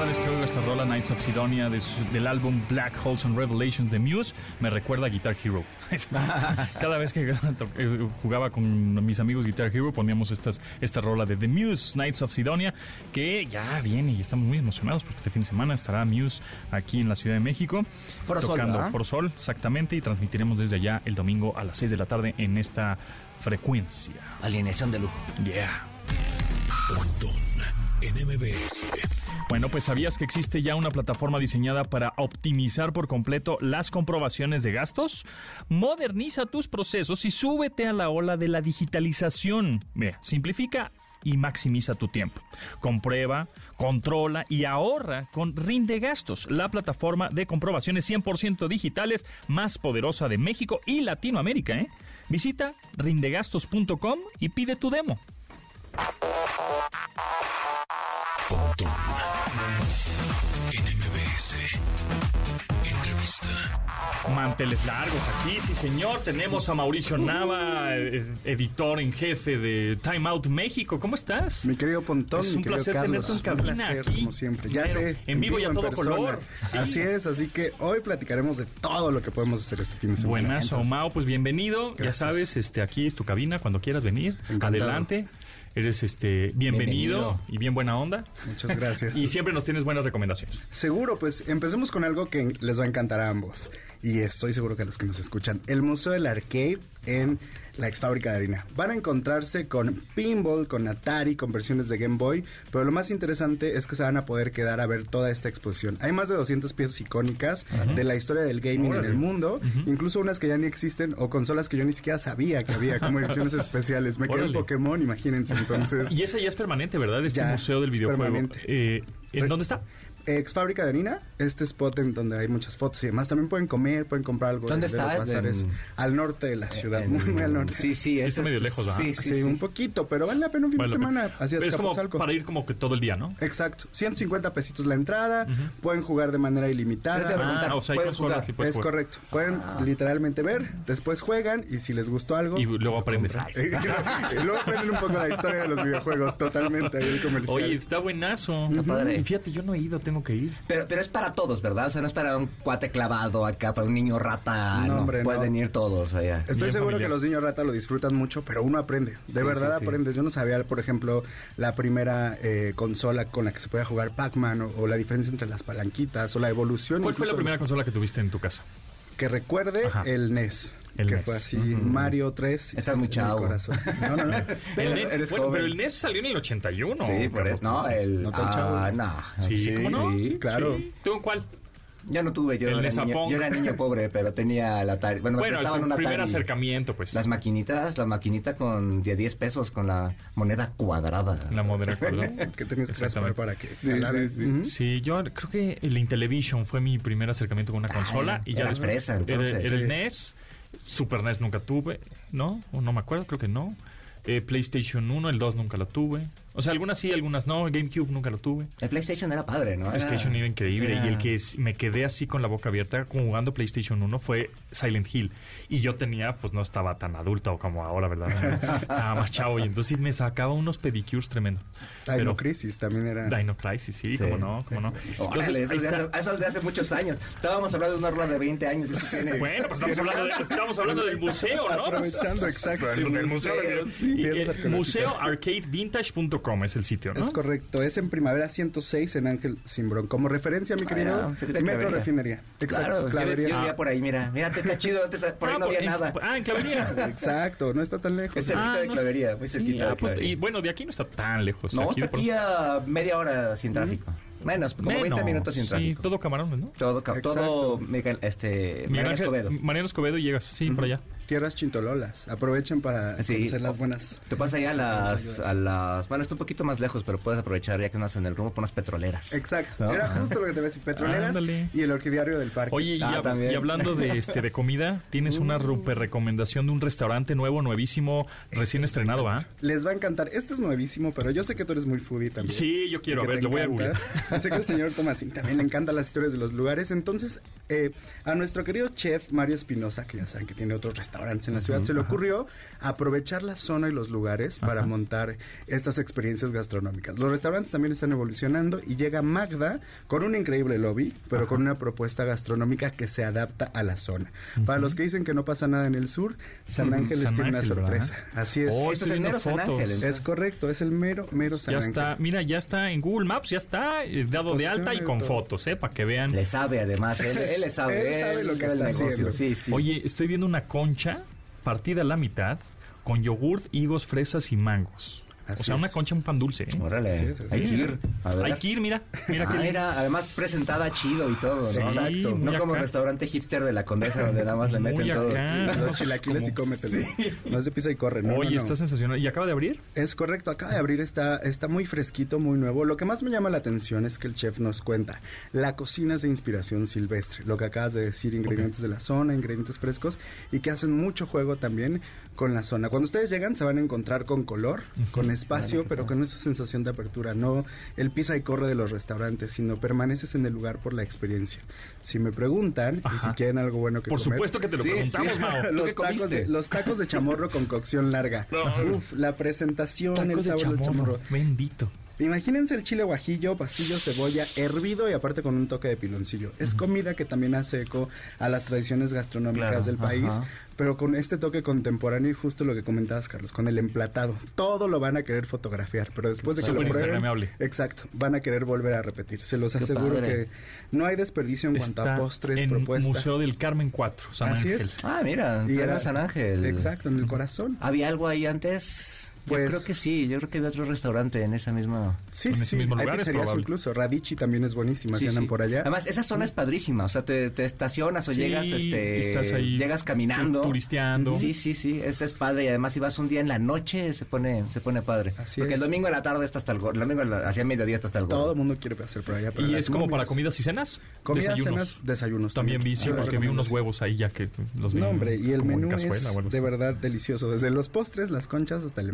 Cada vez que oigo esta rola Knights of Sidonia de su- del álbum Black Holes and Revelations de Muse, me recuerda a Guitar Hero. *laughs* Cada vez que *laughs* eh, jugaba con mis amigos Guitar Hero poníamos estas, esta rola de The Muse Knights of Sidonia, que ya viene y estamos muy emocionados porque este fin de semana estará Muse aquí en la Ciudad de México. Sol, tocando Sol, exactamente, y transmitiremos desde allá el domingo a las 6 de la tarde en esta frecuencia. Alineación de lujo. Yeah. En MBS. Bueno, pues sabías que existe ya una plataforma diseñada para optimizar por completo las comprobaciones de gastos. Moderniza tus procesos y súbete a la ola de la digitalización. Ve, simplifica y maximiza tu tiempo. Comprueba, controla y ahorra con Rinde Gastos, la plataforma de comprobaciones 100% digitales más poderosa de México y Latinoamérica. ¿eh? Visita rindegastos.com y pide tu demo. Pontón en MBS. Entrevista. Manteles largos aquí, sí señor. Tenemos a Mauricio Nava, editor en jefe de Time Out México. ¿Cómo estás? Mi querido Pontón, Es mi un querido placer Carlos, tenerte en un cabina placer, aquí. como siempre. Ya Pero sé, en vivo y a todo persona. color. Sí. Así es, así que hoy platicaremos de todo lo que podemos hacer este fin de semana. Buenazo, Mao, pues bienvenido. Ya sabes, este aquí es tu cabina cuando quieras venir. Encantado. Adelante. Eres este bienvenido, Bienvenido. y bien buena onda. Muchas gracias. *laughs* Y siempre nos tienes buenas recomendaciones. Seguro, pues empecemos con algo que les va a encantar a ambos. Y estoy seguro que a los que nos escuchan. El Museo del Arcade en la ex fábrica de harina. Van a encontrarse con pinball, con Atari, con versiones de Game Boy. Pero lo más interesante es que se van a poder quedar a ver toda esta exposición. Hay más de 200 piezas icónicas de la historia del gaming en el mundo. Incluso unas que ya ni existen o consolas que yo ni siquiera sabía que había como ediciones *laughs* especiales. Me quedé en. Pokémon, imagínense. Entonces, *laughs* Y ese ya es permanente, ¿verdad? Este Ya, museo del es videojuego. permanente. Eh, ¿En dónde está? Ex fábrica de harina, este spot en donde hay muchas fotos y demás. También pueden comer, pueden comprar algo. ¿Dónde de- de está? los ¿Es bazares. en- Al norte de la ciudad, En- muy, muy al norte. Sí, sí, Sí, es está medio lejos. Sí, Sí, sí, sí. un poquito, pero vale la pena un fin Vale de semana. Así Pero es como para ir como que todo el día, ¿no? Exacto. 150 pesitos la entrada. Pueden jugar de manera ilimitada. Ah, o sea, ¿puedes jugar? y puedes es jugar. correcto. Pueden literalmente ver, después juegan y si les gustó algo. Y luego aprendes. *laughs* *laughs* y luego aprenden un poco la historia de los videojuegos, totalmente, ahí el comercial. Oye, está buenazo. Está padre. Y Fíjate, yo no he ido, tengo que ir. Pero, pero es para todos, ¿verdad? O sea, no es para un cuate clavado acá, para un niño rata. No, No, hombre, no. Pueden ir todos allá. Estoy Bien seguro familiar. que los niños rata lo disfrutan mucho, pero uno aprende. De Sí, verdad sí, sí. aprendes. Yo no sabía, por ejemplo, la primera eh, consola con la que se podía jugar Pac-Man o, o la diferencia entre las palanquitas o la evolución. ¿Cuál fue la primera consola que tuviste en tu casa? Que recuerde Ajá. el NES. El que NES. fue así, Mario 3. Estás muy el chavo. corazón. No, no, no. *laughs* El NES, eres bueno, joven. pero el NES salió en el 81. sí, por Carlos, eso. No, sí. el. No tan ah, chavo. no. Sí, ¿cómo no? sí. Claro. Sí. ¿Tú en cuál? Yo no tuve, yo El era, Nesa niño, yo era niño pobre, pero tenía la Atari. Bueno, me Bueno, prestaban tu una primer Atari. acercamiento, pues. Las maquinitas, la maquinita con de 10 pesos con la moneda cuadrada. La modera, ¿verdad? *laughs* que tenías que Exactamente. para que Sí, sí, sí. Ujú. Sí, yo creo que el Intellivision fue mi primer acercamiento con una consola. era- y ya era después- fresa, era- entonces. Era, el Sí. NES. Super NES nunca tuve, ¿no? O no me acuerdo, creo que no. Eh, PlayStation 1, el 2 nunca lo tuve. O sea, algunas sí, algunas no. GameCube nunca lo tuve. El PlayStation era padre, ¿no? PlayStation era increíble. era- Y el que es- me quedé así con la boca abierta jugando PlayStation 1 fue Silent Hill. Y yo tenía, pues no estaba tan adulto como ahora, ¿verdad? *laughs* estaba más chavo. Y entonces me sacaba unos pedicures tremendos. Dino Pero- Crisis también era. Dino Crisis, sí, Sí. cómo no, cómo no. Órale, eso, de hace, eso es de hace muchos años. Estábamos hablando de una rueda de 20 años. Eso tiene... *laughs* Bueno, pues estamos hablando, de- estamos hablando del museo, ¿no? Aprovechando, exacto. Bueno, del museo. sí. Y, Piedras eh, arqueológicas. museoarcadevintage.com es el sitio, ¿no? Es correcto, es en Primavera 106 en Ángel Simbrón. Como referencia, mi querido, Ah, Metro Clavería. Refinería. Exacto, Claro, yo, Clavería. yo vivía por ahí, mira. Mira, está chido. antes por ahí Ah, no había por- en- nada. Ah, en Clavería. Exacto, no está tan lejos. Es cerquita Ah, de no. clavería, muy Sí, cerquita ah, de pues, clavería. y bueno, de aquí no está tan lejos. no, aquí está de aquí a media hora sin tráfico. Menos, como 20 Menos, minutos sin Sí, tráfico. todo camarones, ¿no? Todo, Exacto. todo Miguel, este, Miguel Mariano Escobedo. Mariano Escobedo y llegas, sí, por allá. Tierras chintololas. Aprovechen para Sí. conocer las buenas. Te pasas allá a las, a las... Bueno, está un poquito más lejos, pero puedes aprovechar ya que andas en el rumbo por unas petroleras. Exacto. ¿No? Era justo lo que te iba a decir. Petroleras Ándale. y el orquidiario del parque. Oye, y, Ah, hab- también. y hablando de este de comida, tienes una Uh. super recomendación de un restaurante nuevo, nuevísimo, recién estrenado, ¿ah? Les va a encantar. Este es nuevísimo, pero yo sé que tú eres muy foodie también. Sí, yo quiero, a ver, lo voy a googlear. Sé que al señor Tomasín también le encantan las historias de los lugares. Entonces, eh, a nuestro querido chef Mario Espinosa, que ya saben que tiene otros restaurantes en la ciudad, se le ocurrió aprovechar la zona y los lugares para montar estas experiencias gastronómicas. Los restaurantes también están evolucionando y llega Magda con un increíble lobby, pero con una propuesta gastronómica que se adapta a la zona. Para los que dicen que no pasa nada en el sur, San. Ángeles San tiene una sorpresa. Así es. Oh, Esto es el mero San. Ángel, Es correcto, es el mero, mero San Ya Ángel. está, mira, ya está en Google Maps, ya está eh, dado de alta y con todo. fotos, ¿eh? Para que vean. Le sabe además, él, él le sabe. *laughs* Él sabe lo que está negocio. haciendo. Sí, sí. Oye, estoy viendo una concha partida a la mitad con yogurt, higos, fresas y mangos. O Así sea, una es. concha, un pan dulce. ¿eh? Órale, Sí, sí, sí. hay que ir. A ver. Hay que ir, mira. Mira Ah, que mira, además presentada chido y todo, ¿no? Sí, exacto. No muy como acá. restaurante hipster de la Condesa donde nada más le Muy meten todo. acá. Los chilaquiles y Como- cómetelo. No es de pisa y corre, ¿no? Oye, no, no. está sensacional. ¿Y acaba de abrir? Es correcto, acaba de abrir, está, está muy fresquito, muy nuevo. Lo que más me llama la atención es que el chef nos cuenta, la cocina es de inspiración silvestre, lo que acabas de decir, ingredientes de la zona, ingredientes frescos y que hacen mucho juego también con la zona. Cuando ustedes llegan se van a encontrar con color, con espacio, pero con esa sensación de apertura, no el pisa y corre de los restaurantes, sino permaneces en el lugar por la experiencia. Si me preguntan y si quieren algo bueno que Por comer, supuesto que te lo Sí, preguntamos, sí. Mao. *laughs* ¿Tú los qué tacos, de, los tacos de chamorro con cocción larga. *laughs* Uf, la presentación, el Tacos de sabor del chamorro. chamorro. Bendito. Imagínense el chile guajillo, pasillo, cebolla, hervido y aparte con un toque de piloncillo. Es comida que también hace eco a las tradiciones gastronómicas Claro, del país, pero con este toque contemporáneo y justo lo que comentabas, Carlos, con el emplatado. Todo lo van a querer fotografiar, pero después de que lo prueben, exacto, van a querer volver a repetir. Se los Qué aseguro padre. que no hay desperdicio en cuanto Está a postres, en propuesta. Museo del Carmen 4, San Así Ángel. es. Ah, mira, Y era- San Ángel. Exacto, en el corazón. ¿Había algo ahí antes? Pues- yo creo que sí, yo creo que había otro restaurante en esa misma... Sí, En sí, ese sí. mismo Hay lugar pizzerías incluso. Radici también es buenísima, Sí, si andan sí. por allá. Además, esa zona es padrísima. O sea, te, te estacionas o Sí, llegas, este, estás ahí llegas caminando. turisteando. Sí, sí, sí. Eso es padre. Y además, si vas un día en la noche, se pone, se pone padre. Así Porque es. el domingo en la tarde está hasta el. El domingo hacia mediodía está hasta el gordo. Todo el mundo quiere pasar por allá. pero Y es como para comidas y cenas. Comidas, desayunos. cenas, desayunos. También vi, sí, Yo les porque vi unos huevos ahí ya que los vi. No, hombre, y el menú es de verdad delicioso. Desde los postres, las conchas, hasta el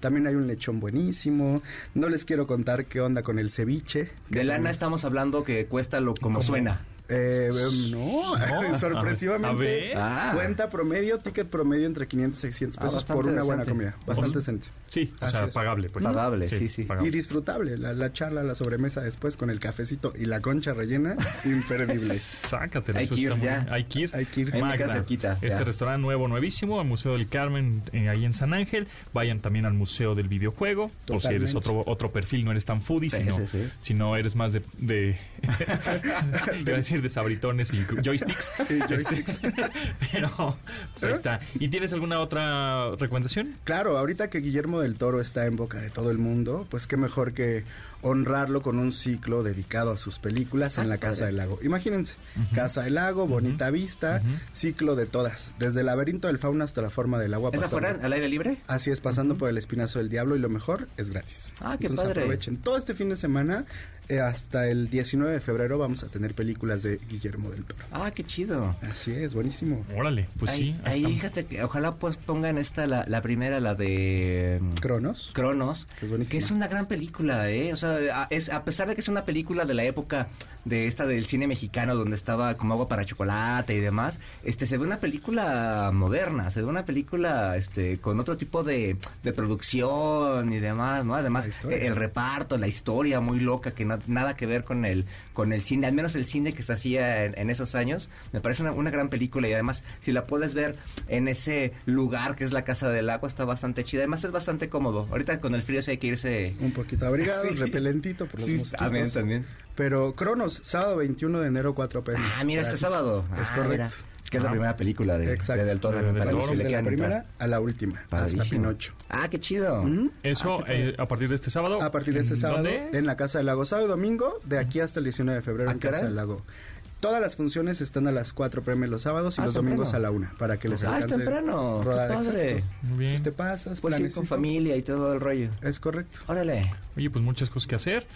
También hay un lechón buenísimo. No les quiero contar qué onda con el ceviche. De lana también- estamos hablando que cuesta lo como ¿Cómo? suena. Eh, no, No, *laughs* sorpresivamente. a ver. Ah. Cuenta promedio, ticket promedio entre 500 y 600 Ah, pesos por una buena comida. Bastante decente. Sí, o Así sea, es. pagable. Pues. Pagable, sí, sí. Y pagable. disfrutable. La, la charla, la sobremesa después con el cafecito y la concha rellena, *laughs* imperdible. Sácatela, Hay muy. Hay que ir. Hay que ir. Cerquita, Este ya. restaurante nuevo, nuevísimo, al Museo del Carmen, eh, ahí en San Ángel. Vayan también al Museo del Videojuego, por si eres Totalmente. otro otro perfil, no eres tan foodie, Sí, sino, sí, sí. sino eres más de... de *laughs* a decir de sabritones y joysticks. *laughs* Y joysticks. *laughs* Pero pues ahí está. ¿Y tienes alguna otra recomendación? Claro, ahorita que Guillermo del Toro está en boca de todo el mundo, pues qué mejor que honrarlo con un ciclo dedicado a sus películas en la Casa del Lago. Imagínense, Casa del Lago, Bonita Vista, ciclo de todas, desde el laberinto del fauno hasta la forma del agua. ¿Esa pasando- fuera al aire libre? Así es, pasando por el espinazo del diablo y lo mejor es gratis. Ah, qué Entonces padre. aprovechen. Todo este fin de semana, eh, hasta el 19 de febrero, vamos a tener películas de Guillermo del Toro. Ah, qué chido. Así es, buenísimo. Órale, pues ahí, sí. ahí fíjate que ojalá pues pongan esta, la, la primera, la de... mm, Cronos. Cronos, Que es buenísima. que es una gran película, ¿eh? O sea, a, es, a pesar de que es una película de la época de esta del cine mexicano, donde estaba como agua para chocolate y demás, este se ve una película moderna, se ve una película este con otro tipo de, de producción y demás, ¿no? Además, el reparto, la historia muy loca, que no- nada que ver con el, con el cine, al menos el cine que se hacía en, en esos años, me parece una, una gran película y además, si la puedes ver en ese lugar que es la Casa del Agua, está bastante chida. Además, es bastante cómodo. Ahorita con el frío sí hay que irse... Un poquito abrigado, *laughs* Sí. Repelentito por los Sí, mosquitos. también, también. Pero Cronos, sábado 21 de enero, 4 pm. Ah, mira, este sábado. Es Ah, correcto. mira, que es la Ah. primera película de, Exacto. de Del Toro. De Toro. le de la primera entrar. a la última, hasta Padrísimo. Pinocho. Ah, qué chido. Eso Ah, qué eh, a partir de este sábado. A partir de este ¿en sábado, dónde en la Casa del Lago. Sábado y domingo, de aquí hasta el 19 de febrero ¿A en? Casa del Lago. Todas las funciones están a las 4 pm los sábados y Ah, los domingos temprano. a la 1 para que les Ah, es alcance. temprano. Qué rodada, padre. exacto. Muy bien. Entonces te pasas, Puedes ir con familia y todo el rollo. Es correcto. Órale. Oye, pues muchas cosas que hacer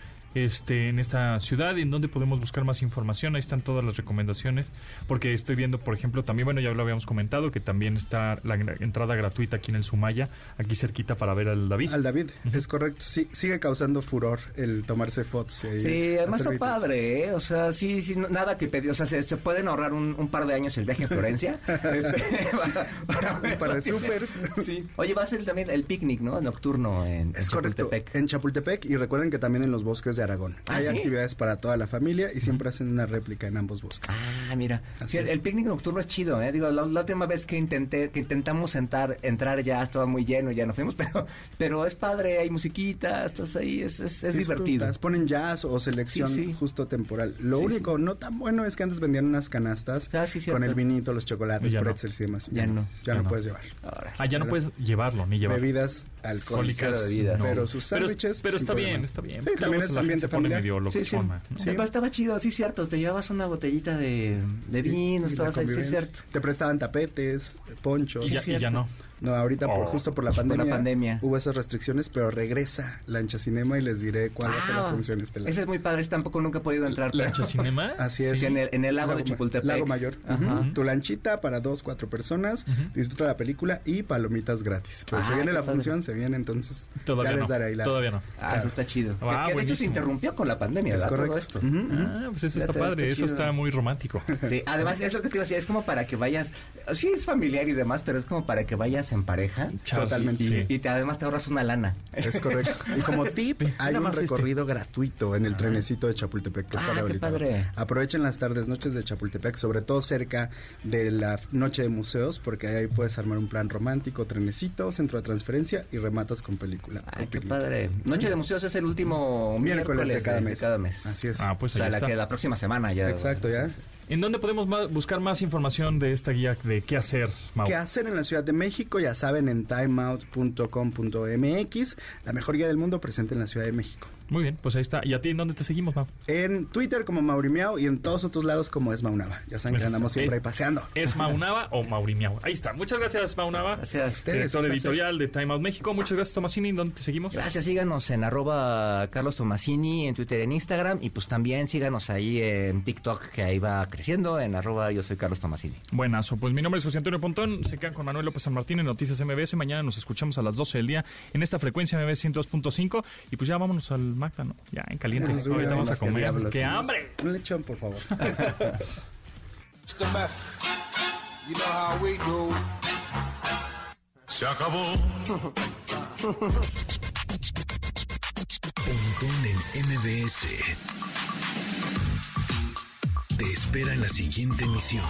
este, en esta ciudad, en donde podemos buscar más información. Ahí están todas las recomendaciones. Porque estoy viendo, por ejemplo, también, bueno, ya lo habíamos comentado, que también está la entrada gratuita aquí en el Sumaya, aquí cerquita para ver al David. Al David, es correcto. Sí, sigue causando furor el tomarse fotos. ahí Sí, además está padre, ¿eh? O sea, sí, sí, no- nada que pedir. O sea, se, se pueden ahorrar un, un par de años el viaje a Florencia. *laughs* este, *laughs* para, para Un par de supers. *laughs* Sí. Oye, va a ser también el picnic, ¿no? Nocturno en, en Es correcto. Chapultepec. En Chapultepec y recuerden que también en los bosques de Aragón. ¿Ah, Hay sí? actividades para toda la familia y siempre hacen una réplica en ambos bosques. Ah, mira. Sí, el, picnic nocturno es chido, ¿eh? Digo, la, la última vez que intenté, que intentamos sentar, entrar ya estaba muy lleno, ya no fuimos, *laughs* pero, pero es padre, hay musiquita, estás ahí, es, es, es divertido. Ponen jazz o selección Sí, sí. justo temporal. Lo Sí, único no tan bueno es que antes vendían unas canastas Ah, con el vinito, los Y chocolates, no. pretzels y demás. Ya no. Ya, Ya no no. puedes llevar. Ahora. Ah, ya no puedes llevarlo, ni llevar. Bebidas alcohólicas. Cólicas, bebidas. no. Pero sus Pero- sándwiches. Pero, sin está problema. bien, está bien. Sí, también es ambiente familiar. medio Sí, sí. ¿no? Sí, pero estaba chido, sí, cierto. Te llevabas una botellita de, de vino, estabas ahí, sí, cierto. Te prestaban tapetes, ponchos. Y ya, y ya no. No, ahorita por, Oh. justo por la Por la pandemia, hubo esas restricciones, pero regresa Lancha Cinema y les diré cuál va a ser la Ah, función estelar. Ese es muy padre, tampoco nunca he podido entrar. pero- ¿Lancha Cinema? *laughs* Así es. Sí, en el, en el lago de Ma- Chapultepec. Lago Mayor. Tu lanchita para dos, cuatro personas. Disfruta la película y palomitas gratis. Pero Ah, se viene la padre. función, se viene entonces. Todavía ya no. les daré ahí la. Todavía no. Ah, eso está chido. Ah, que, que de hecho se interrumpió con la pandemia, Es correcto. esto. Ah, pues eso está padre, está eso está muy romántico. Sí, además es lo que te iba a decir, es como para que vayas, sí es familiar y demás, pero es como para que vayas en pareja Chao. Totalmente. Sí. y te, además te ahorras una lana. Es correcto. *laughs* Y como tip, hay un este. recorrido gratuito en el trenecito de Chapultepec que Ah, está qué padre. Aprovechen las tardes, noches de Chapultepec, sobre todo cerca de la noche de museos, porque ahí puedes armar un plan romántico, trenecito, centro de transferencia y rematas con película. Ay, qué padre. Noche de museos es el último Miércoles miércoles, de cada de mes. cada mes. Así es. Ah, pues o sea, la, que la próxima semana ya. Exacto, ya. ¿En dónde podemos buscar más información de esta guía de qué hacer? ¿Qué hacer en la Ciudad de México? Ya saben, en timeout.com.mx, la mejor guía del mundo presente en la Ciudad de México. Muy bien, pues ahí está. ¿Y a ti en dónde te seguimos, Mau? En Twitter como Maurimiao y en todos otros lados como es Maunaba. Ya saben que andamos siempre ahí paseando. ¿Es *laughs* Maunaba o Maurimiao? Ahí está. Muchas gracias, Maunaba. Gracias a ustedes, Director editorial de Time Out México. Muchas gracias, Tomasini. ¿Dónde te seguimos? Gracias, síganos en arroba Carlos Tomasini en Twitter, en Instagram y pues también síganos ahí en TikTok que ahí va creciendo en arroba yo soy Carlos Tomasini. Buenazo. Pues mi nombre es José Antonio Pontón. Se quedan con Manuel López San Martín en Noticias MBS. Mañana nos escuchamos a las 12 del día en esta frecuencia MBS 102.5. Y pues ya vámonos al Magda, ¿no? Ya en caliente. Ahorita vamos a qué comer. diablos, ¡Qué sí. hambre! Un lechón, por favor. *laughs* Se acabó. *laughs* Pontón en MBS. Te espera en la siguiente emisión.